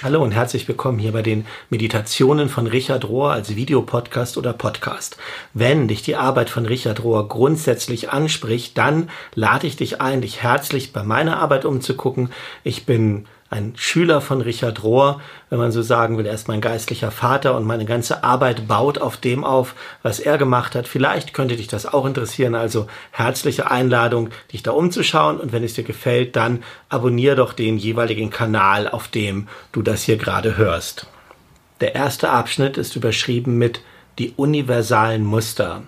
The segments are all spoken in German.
Hallo und herzlich willkommen hier bei den Meditationen von Richard Rohr als Videopodcast oder Podcast. Wenn dich die Arbeit von Richard Rohr grundsätzlich anspricht, dann lade ich dich ein, dich herzlich bei meiner Arbeit umzugucken. Ich bin ein Schüler von Richard Rohr, wenn man so sagen will. Er ist mein geistlicher Vater und meine ganze Arbeit baut auf dem auf, was er gemacht hat. Vielleicht könnte dich das auch interessieren. Also herzliche Einladung, dich da umzuschauen. Und wenn es dir gefällt, dann abonniere doch den jeweiligen Kanal, auf dem du das hier gerade hörst. Der erste Abschnitt ist überschrieben mit die universalen Muster.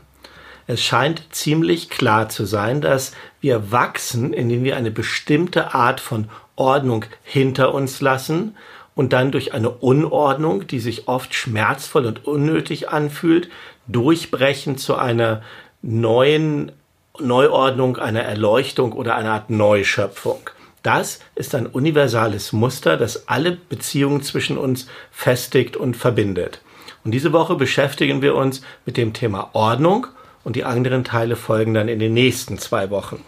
Es scheint ziemlich klar zu sein, dass wir wachsen, indem wir eine bestimmte Art von Ordnung hinter uns lassen und dann durch eine Unordnung, die sich oft schmerzvoll und unnötig anfühlt, durchbrechen zu einer neuen Neuordnung, einer Erleuchtung oder einer Art Neuschöpfung. Das ist ein universales Muster, das alle Beziehungen zwischen uns festigt und verbindet. Und diese Woche beschäftigen wir uns mit dem Thema Ordnung und die anderen Teile folgen dann in den nächsten zwei Wochen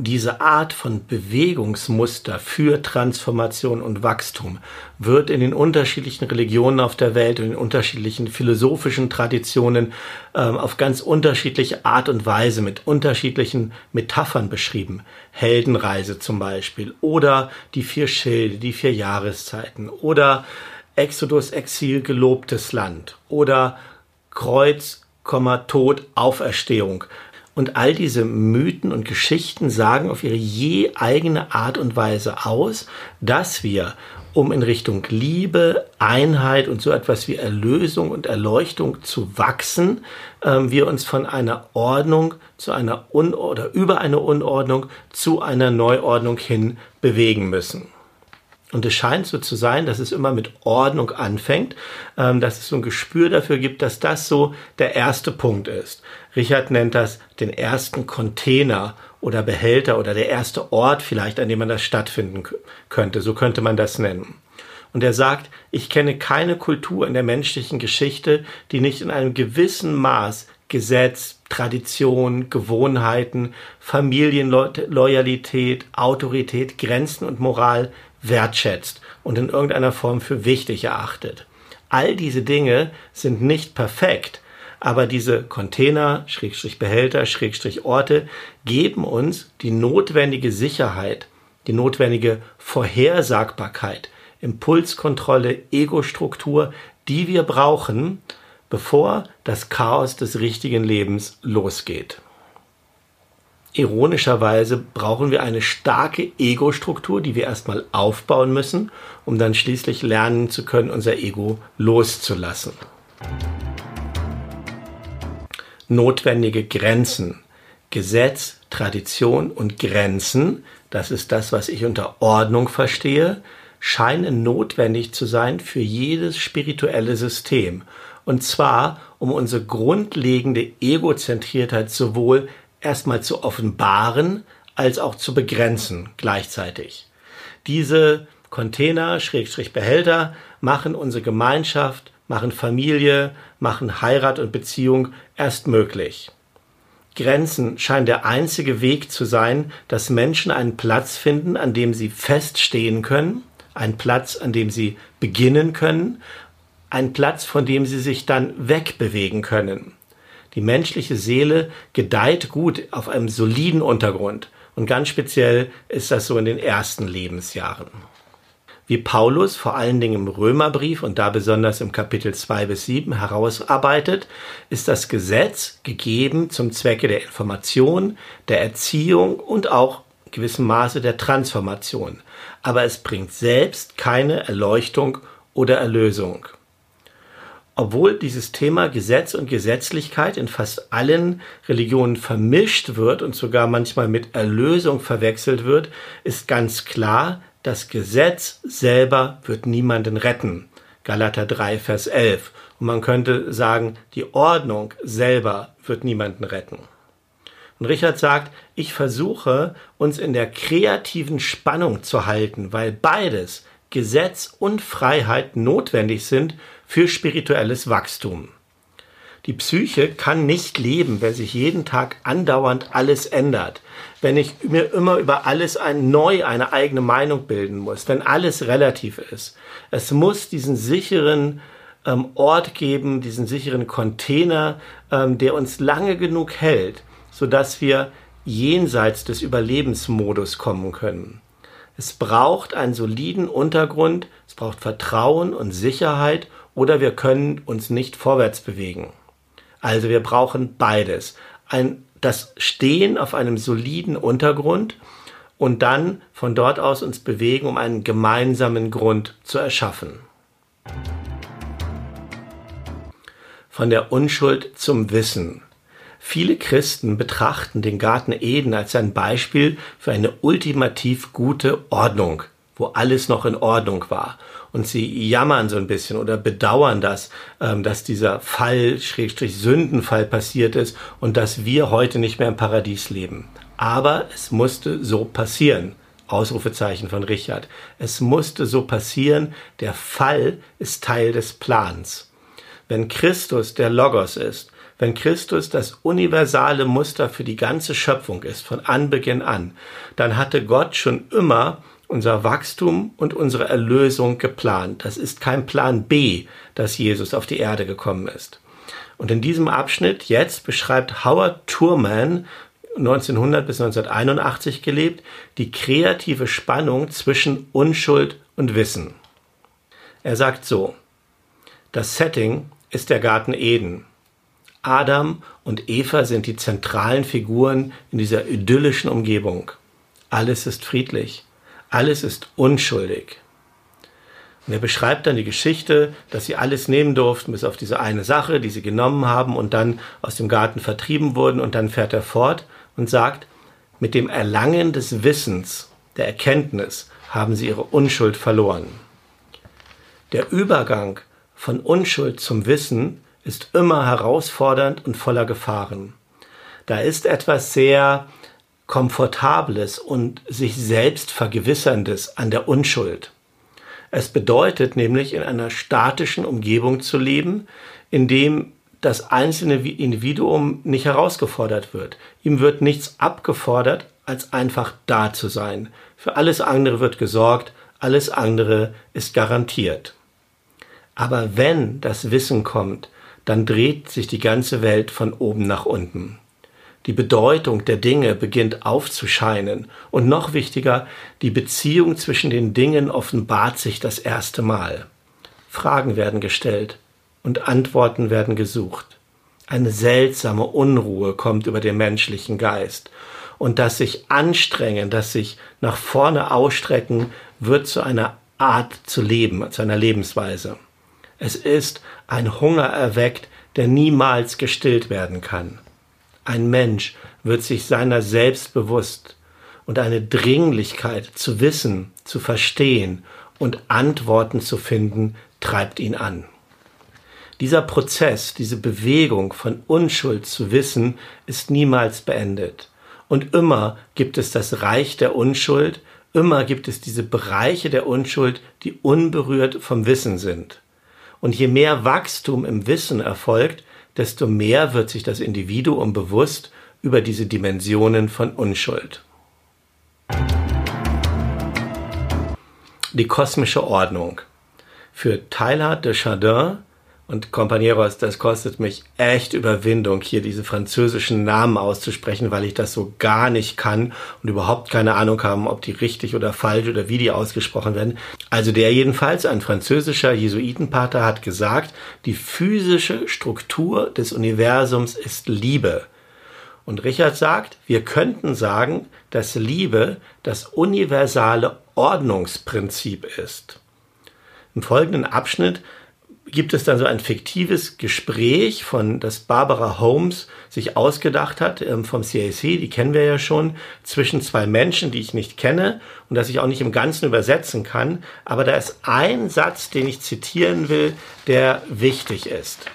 diese Art von Bewegungsmuster für Transformation und Wachstum wird in den unterschiedlichen Religionen auf der Welt und in unterschiedlichen philosophischen Traditionen ähm, auf ganz unterschiedliche Art und Weise mit unterschiedlichen Metaphern beschrieben. Heldenreise zum Beispiel oder die vier Schilde, die vier Jahreszeiten oder Exodus, Exil, gelobtes Land oder Kreuz, Tod, Auferstehung. Und all diese Mythen und Geschichten sagen auf ihre je eigene Art und Weise aus, dass wir, um in Richtung Liebe, Einheit und so etwas wie Erlösung und Erleuchtung zu wachsen, äh, wir uns von einer Ordnung zu einer Un oder über eine Unordnung zu einer Neuordnung hin bewegen müssen. Und es scheint so zu sein, dass es immer mit Ordnung anfängt, ähm, dass es so ein Gespür dafür gibt, dass das so der erste Punkt ist. Richard nennt das den ersten Container oder Behälter oder der erste Ort vielleicht, an dem man das stattfinden könnte. So könnte man das nennen. Und er sagt, ich kenne keine Kultur in der menschlichen Geschichte, die nicht in einem gewissen Maß Gesetz, Tradition, Gewohnheiten, Familienloyalität, Autorität, Grenzen und Moral wertschätzt und in irgendeiner Form für wichtig erachtet. All diese Dinge sind nicht perfekt, aber diese Container, Schrägstrich Behälter, Schrägstrich Orte geben uns die notwendige Sicherheit, die notwendige Vorhersagbarkeit, Impulskontrolle, Ego-Struktur, die wir brauchen, bevor das Chaos des richtigen Lebens losgeht. Ironischerweise brauchen wir eine starke Ego-Struktur, die wir erstmal aufbauen müssen, um dann schließlich lernen zu können, unser Ego loszulassen. Notwendige Grenzen. Gesetz, Tradition und Grenzen, das ist das, was ich unter Ordnung verstehe, scheinen notwendig zu sein für jedes spirituelle System. Und zwar, um unsere grundlegende Egozentriertheit sowohl erstmal zu offenbaren als auch zu begrenzen gleichzeitig. Diese Container, Schrägstrich Behälter, machen unsere Gemeinschaft, machen Familie, machen Heirat und Beziehung erst möglich. Grenzen scheinen der einzige Weg zu sein, dass Menschen einen Platz finden, an dem sie feststehen können, einen Platz, an dem sie beginnen können, einen Platz, von dem sie sich dann wegbewegen können. Die menschliche Seele gedeiht gut auf einem soliden Untergrund. Und ganz speziell ist das so in den ersten Lebensjahren. Wie Paulus vor allen Dingen im Römerbrief und da besonders im Kapitel 2 bis 7 herausarbeitet, ist das Gesetz gegeben zum Zwecke der Information, der Erziehung und auch gewissem Maße der Transformation. Aber es bringt selbst keine Erleuchtung oder Erlösung. Obwohl dieses Thema Gesetz und Gesetzlichkeit in fast allen Religionen vermischt wird und sogar manchmal mit Erlösung verwechselt wird, ist ganz klar, das Gesetz selber wird niemanden retten. Galater 3, Vers 11. Und man könnte sagen, die Ordnung selber wird niemanden retten. Und Richard sagt, ich versuche, uns in der kreativen Spannung zu halten, weil beides, Gesetz und Freiheit, notwendig sind für spirituelles Wachstum. Die Psyche kann nicht leben, wenn sich jeden Tag andauernd alles ändert. Wenn ich mir immer über alles ein, neu eine eigene Meinung bilden muss, wenn alles relativ ist. Es muss diesen sicheren ähm, Ort geben, diesen sicheren Container, ähm, der uns lange genug hält, sodass wir jenseits des Überlebensmodus kommen können. Es braucht einen soliden Untergrund, es braucht Vertrauen und Sicherheit oder wir können uns nicht vorwärts bewegen. Also wir brauchen beides. Ein, das Stehen auf einem soliden Untergrund und dann von dort aus uns bewegen, um einen gemeinsamen Grund zu erschaffen. Von der Unschuld zum Wissen. Viele Christen betrachten den Garten Eden als ein Beispiel für eine ultimativ gute Ordnung, wo alles noch in Ordnung war und sie jammern so ein bisschen oder bedauern das, ähm, dass dieser Fall, Schrägstrich Sündenfall passiert ist und dass wir heute nicht mehr im Paradies leben. Aber es musste so passieren. Ausrufezeichen von Richard. Es musste so passieren. Der Fall ist Teil des Plans. Wenn Christus der Logos ist, wenn Christus das universale Muster für die ganze Schöpfung ist, von Anbeginn an, dann hatte Gott schon immer unser Wachstum und unsere Erlösung geplant. Das ist kein Plan B, dass Jesus auf die Erde gekommen ist. Und in diesem Abschnitt jetzt beschreibt Howard Turman 1900 bis 1981 gelebt, die kreative Spannung zwischen Unschuld und Wissen. Er sagt so, das Setting ist der Garten Eden. Adam und Eva sind die zentralen Figuren in dieser idyllischen Umgebung. Alles ist friedlich. Alles ist unschuldig. Und er beschreibt dann die Geschichte, dass sie alles nehmen durften, bis auf diese eine Sache, die sie genommen haben und dann aus dem Garten vertrieben wurden. Und dann fährt er fort und sagt, mit dem Erlangen des Wissens, der Erkenntnis, haben sie ihre Unschuld verloren. Der Übergang von Unschuld zum Wissen ist immer herausfordernd und voller Gefahren. Da ist etwas sehr Komfortables und sich selbst Vergewisserndes an der Unschuld. Es bedeutet nämlich, in einer statischen Umgebung zu leben, in dem das einzelne Individuum nicht herausgefordert wird. Ihm wird nichts abgefordert, als einfach da zu sein. Für alles andere wird gesorgt, alles andere ist garantiert. Aber wenn das Wissen kommt, dann dreht sich die ganze Welt von oben nach unten. Die Bedeutung der Dinge beginnt aufzuscheinen und noch wichtiger, die Beziehung zwischen den Dingen offenbart sich das erste Mal. Fragen werden gestellt und Antworten werden gesucht. Eine seltsame Unruhe kommt über den menschlichen Geist und das sich anstrengen, das sich nach vorne ausstrecken, wird zu einer Art zu leben, zu einer Lebensweise. Es ist ein Hunger erweckt, der niemals gestillt werden kann. Ein Mensch wird sich seiner selbst bewusst und eine Dringlichkeit zu wissen, zu verstehen und Antworten zu finden, treibt ihn an. Dieser Prozess, diese Bewegung von Unschuld zu Wissen ist niemals beendet. Und immer gibt es das Reich der Unschuld, immer gibt es diese Bereiche der Unschuld, die unberührt vom Wissen sind. Und je mehr Wachstum im Wissen erfolgt, desto mehr wird sich das Individuum bewusst über diese Dimensionen von Unschuld. Die kosmische Ordnung. Für Teilhard de Chardin und Compañeros, das kostet mich echt Überwindung, hier diese französischen Namen auszusprechen, weil ich das so gar nicht kann und überhaupt keine Ahnung haben, ob die richtig oder falsch oder wie die ausgesprochen werden. Also der jedenfalls, ein französischer Jesuitenpater, hat gesagt, die physische Struktur des Universums ist Liebe. Und Richard sagt, wir könnten sagen, dass Liebe das universale Ordnungsprinzip ist. Im folgenden Abschnitt gibt es dann so ein fiktives Gespräch von, das Barbara Holmes sich ausgedacht hat ähm, vom CAC, die kennen wir ja schon, zwischen zwei Menschen, die ich nicht kenne und das ich auch nicht im Ganzen übersetzen kann. Aber da ist ein Satz, den ich zitieren will, der wichtig ist.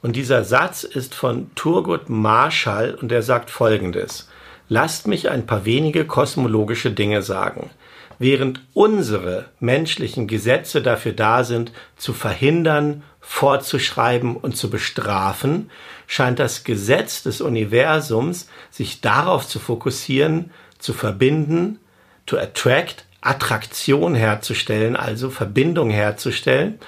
Und dieser Satz ist von Turgut Marshall und der sagt folgendes. Lasst mich ein paar wenige kosmologische Dinge sagen während unsere menschlichen Gesetze dafür da sind, zu verhindern, vorzuschreiben und zu bestrafen, scheint das Gesetz des Universums sich darauf zu fokussieren, zu verbinden, to attract, Attraktion herzustellen, also Verbindung herzustellen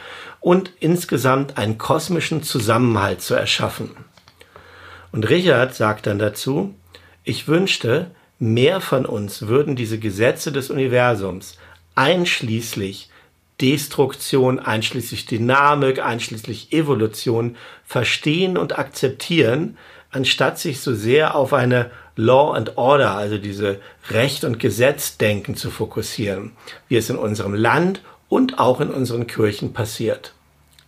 und insgesamt einen kosmischen Zusammenhalt zu erschaffen. Und Richard sagt dann dazu, ich wünschte, mehr von uns würden diese Gesetze des Universums einschließlich Destruktion, einschließlich Dynamik, einschließlich Evolution verstehen und akzeptieren, anstatt sich so sehr auf eine Law and Order, also diese Recht und Gesetzdenken zu fokussieren, wie es in unserem Land und auch in unseren Kirchen passiert.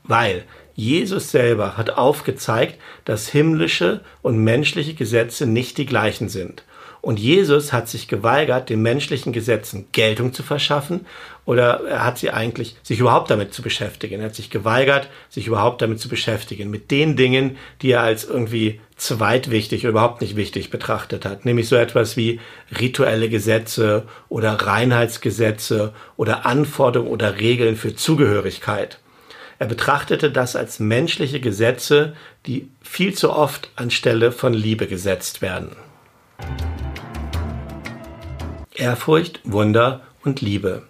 Weil Jesus selber hat aufgezeigt, dass himmlische und menschliche Gesetze nicht die gleichen sind. Und Jesus hat sich geweigert, den menschlichen Gesetzen Geltung zu verschaffen oder er hat sie eigentlich sich überhaupt damit zu beschäftigen. Er hat sich geweigert, sich überhaupt damit zu beschäftigen, mit den Dingen, die er als irgendwie zweitwichtig oder überhaupt nicht wichtig betrachtet hat. Nämlich so etwas wie rituelle Gesetze oder Reinheitsgesetze oder Anforderungen oder Regeln für Zugehörigkeit. Er betrachtete das als menschliche Gesetze, die viel zu oft anstelle von Liebe gesetzt werden. Ehrfurcht, Wunder und Liebe.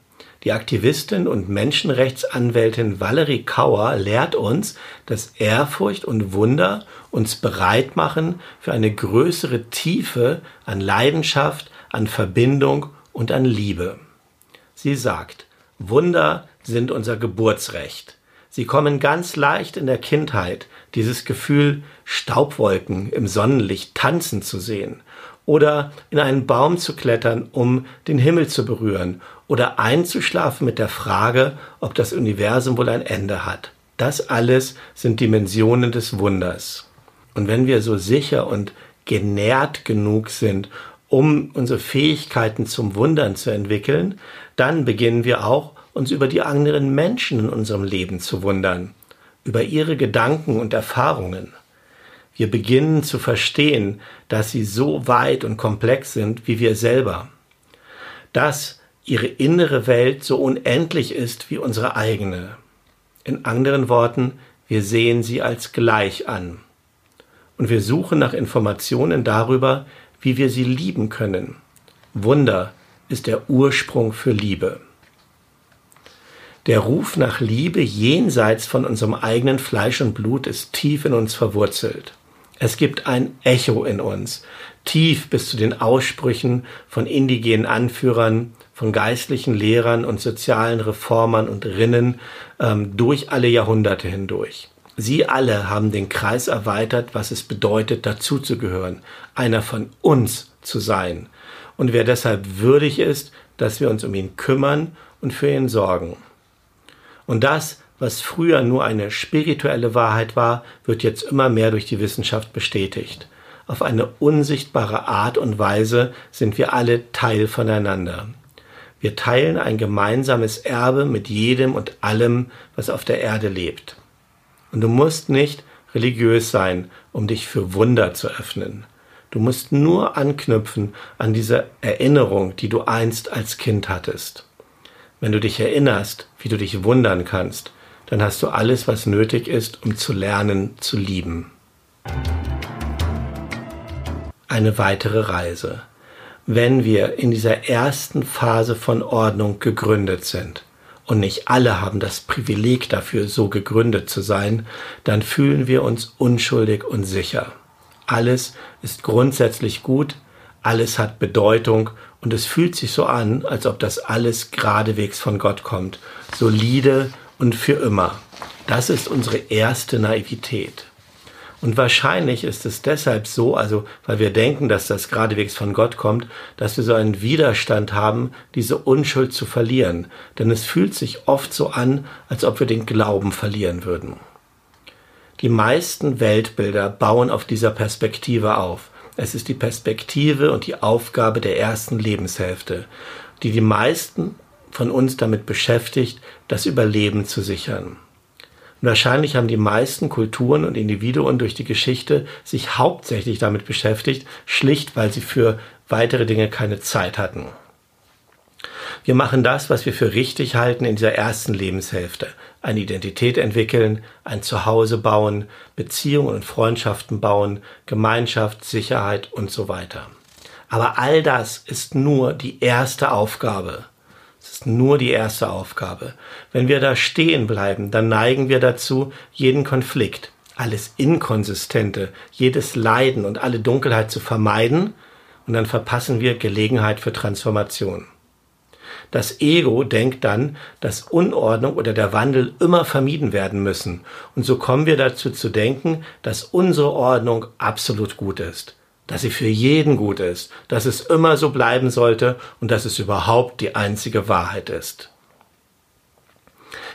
Die Aktivistin und Menschenrechtsanwältin Valerie Kauer lehrt uns, dass Ehrfurcht und Wunder uns bereit machen für eine größere Tiefe an Leidenschaft, an Verbindung und an Liebe. Sie sagt, Wunder sind unser Geburtsrecht. Sie kommen ganz leicht in der Kindheit, dieses Gefühl, Staubwolken im Sonnenlicht tanzen zu sehen oder in einen Baum zu klettern, um den Himmel zu berühren oder einzuschlafen mit der Frage, ob das Universum wohl ein Ende hat. Das alles sind Dimensionen des Wunders. Und wenn wir so sicher und genährt genug sind, um unsere Fähigkeiten zum Wundern zu entwickeln, dann beginnen wir auch, uns über die anderen Menschen in unserem Leben zu wundern, über ihre Gedanken und Erfahrungen. Wir beginnen zu verstehen, dass sie so weit und komplex sind wie wir selber. Dass ihre innere Welt so unendlich ist wie unsere eigene. In anderen Worten, wir sehen sie als gleich an. Und wir suchen nach Informationen darüber, wie wir sie lieben können. Wunder ist der Ursprung für Liebe. Der Ruf nach Liebe jenseits von unserem eigenen Fleisch und Blut ist tief in uns verwurzelt. Es gibt ein Echo in uns, tief bis zu den Aussprüchen von indigenen Anführern, von geistlichen Lehrern und sozialen Reformern und Rinnen ähm, durch alle Jahrhunderte hindurch. Sie alle haben den Kreis erweitert, was es bedeutet, dazuzugehören, einer von uns zu sein. Und wer deshalb würdig ist, dass wir uns um ihn kümmern und für ihn sorgen. Und das was früher nur eine spirituelle Wahrheit war, wird jetzt immer mehr durch die Wissenschaft bestätigt. Auf eine unsichtbare Art und Weise sind wir alle Teil voneinander. Wir teilen ein gemeinsames Erbe mit jedem und allem, was auf der Erde lebt. Und du musst nicht religiös sein, um dich für Wunder zu öffnen. Du musst nur anknüpfen an diese Erinnerung, die du einst als Kind hattest. Wenn du dich erinnerst, wie du dich wundern kannst, dann hast du alles, was nötig ist, um zu lernen, zu lieben. Eine weitere Reise. Wenn wir in dieser ersten Phase von Ordnung gegründet sind, und nicht alle haben das Privileg dafür, so gegründet zu sein, dann fühlen wir uns unschuldig und sicher. Alles ist grundsätzlich gut, alles hat Bedeutung und es fühlt sich so an, als ob das alles geradewegs von Gott kommt, solide und für immer. Das ist unsere erste Naivität. Und wahrscheinlich ist es deshalb so, also weil wir denken, dass das geradewegs von Gott kommt, dass wir so einen Widerstand haben, diese Unschuld zu verlieren. Denn es fühlt sich oft so an, als ob wir den Glauben verlieren würden. Die meisten Weltbilder bauen auf dieser Perspektive auf. Es ist die Perspektive und die Aufgabe der ersten Lebenshälfte, die die meisten von uns damit beschäftigt, das Überleben zu sichern. Und wahrscheinlich haben die meisten Kulturen und Individuen durch die Geschichte sich hauptsächlich damit beschäftigt, schlicht weil sie für weitere Dinge keine Zeit hatten. Wir machen das, was wir für richtig halten in dieser ersten Lebenshälfte. Eine Identität entwickeln, ein Zuhause bauen, Beziehungen und Freundschaften bauen, Gemeinschaft, Sicherheit und so weiter. Aber all das ist nur die erste Aufgabe. Es ist nur die erste Aufgabe. Wenn wir da stehen bleiben, dann neigen wir dazu, jeden Konflikt, alles Inkonsistente, jedes Leiden und alle Dunkelheit zu vermeiden und dann verpassen wir Gelegenheit für Transformation. Das Ego denkt dann, dass Unordnung oder der Wandel immer vermieden werden müssen. Und so kommen wir dazu zu denken, dass unsere Ordnung absolut gut ist, dass sie für jeden gut ist, dass es immer so bleiben sollte und dass es überhaupt die einzige Wahrheit ist.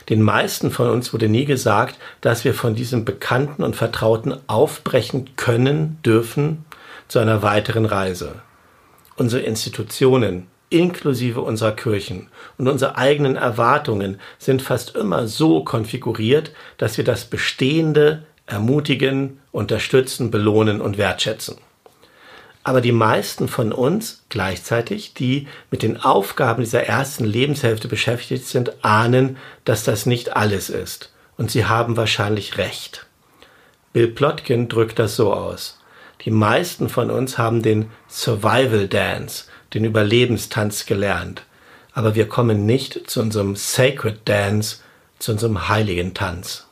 Den meisten von uns wurde nie gesagt, dass wir von diesem Bekannten und Vertrauten aufbrechen können, dürfen zu einer weiteren Reise. Unsere Institutionen, inklusive unserer Kirchen und unsere eigenen Erwartungen sind fast immer so konfiguriert, dass wir das Bestehende ermutigen, unterstützen, belohnen und wertschätzen. Aber die meisten von uns gleichzeitig, die mit den Aufgaben dieser ersten Lebenshälfte beschäftigt sind, ahnen, dass das nicht alles ist. Und sie haben wahrscheinlich recht. Bill Plotkin drückt das so aus. Die meisten von uns haben den Survival Dance, den Überlebenstanz gelernt. Aber wir kommen nicht zu unserem Sacred Dance, zu unserem heiligen Tanz.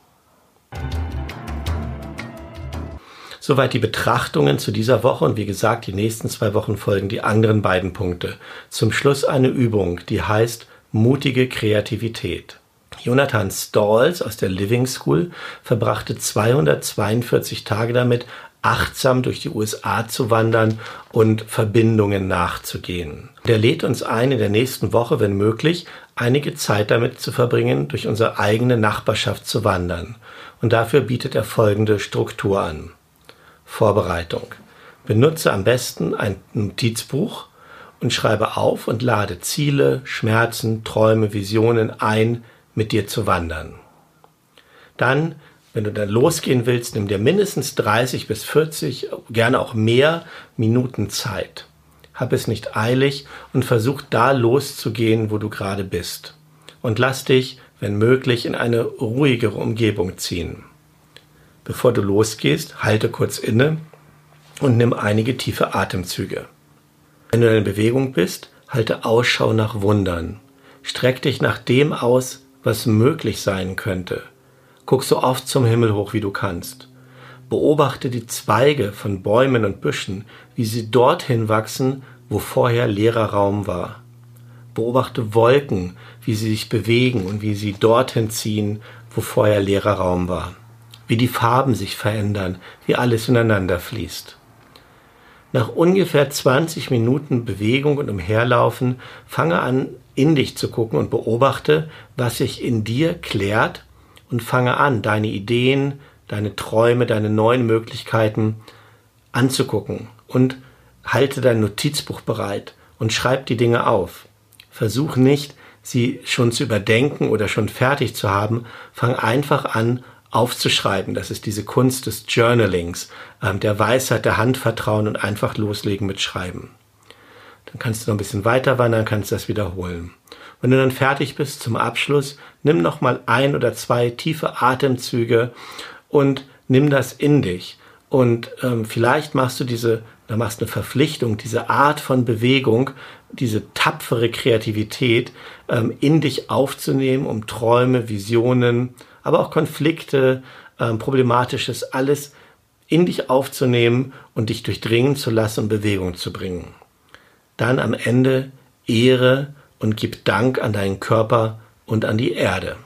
Soweit die Betrachtungen zu dieser Woche und wie gesagt, die nächsten zwei Wochen folgen die anderen beiden Punkte. Zum Schluss eine Übung, die heißt mutige Kreativität. Jonathan Stalls aus der Living School verbrachte 242 Tage damit, achtsam durch die USA zu wandern und Verbindungen nachzugehen. Der lädt uns ein, in der nächsten Woche, wenn möglich, einige Zeit damit zu verbringen, durch unsere eigene Nachbarschaft zu wandern. Und dafür bietet er folgende Struktur an. Vorbereitung. Benutze am besten ein Notizbuch und schreibe auf und lade Ziele, Schmerzen, Träume, Visionen ein, mit dir zu wandern. Dann wenn du dann losgehen willst, nimm dir mindestens 30 bis 40, gerne auch mehr Minuten Zeit. Hab es nicht eilig und versuch da loszugehen, wo du gerade bist. Und lass dich, wenn möglich, in eine ruhigere Umgebung ziehen. Bevor du losgehst, halte kurz inne und nimm einige tiefe Atemzüge. Wenn du in Bewegung bist, halte Ausschau nach Wundern. Streck dich nach dem aus, was möglich sein könnte. Guck so oft zum Himmel hoch, wie du kannst. Beobachte die Zweige von Bäumen und Büschen, wie sie dorthin wachsen, wo vorher leerer Raum war. Beobachte Wolken, wie sie sich bewegen und wie sie dorthin ziehen, wo vorher leerer Raum war. Wie die Farben sich verändern, wie alles ineinander fließt. Nach ungefähr 20 Minuten Bewegung und Umherlaufen fange an, in dich zu gucken und beobachte, was sich in dir klärt und fange an, deine Ideen, deine Träume, deine neuen Möglichkeiten anzugucken und halte dein Notizbuch bereit und schreib die Dinge auf. Versuch nicht, sie schon zu überdenken oder schon fertig zu haben. Fang einfach an, aufzuschreiben. Das ist diese Kunst des Journalings, ähm, der Weisheit der Hand vertrauen und einfach loslegen mit Schreiben. Dann kannst du noch ein bisschen weiter wandern, kannst das wiederholen. Wenn du dann fertig bist zum Abschluss, nimm noch mal ein oder zwei tiefe Atemzüge und nimm das in dich. Und ähm, vielleicht machst du diese, da machst eine Verpflichtung, diese Art von Bewegung, diese tapfere Kreativität ähm, in dich aufzunehmen, um Träume, Visionen, aber auch Konflikte, ähm, Problematisches, alles in dich aufzunehmen und dich durchdringen zu lassen und Bewegung zu bringen. Dann am Ende Ehre und gib Dank an deinen Körper und an die Erde.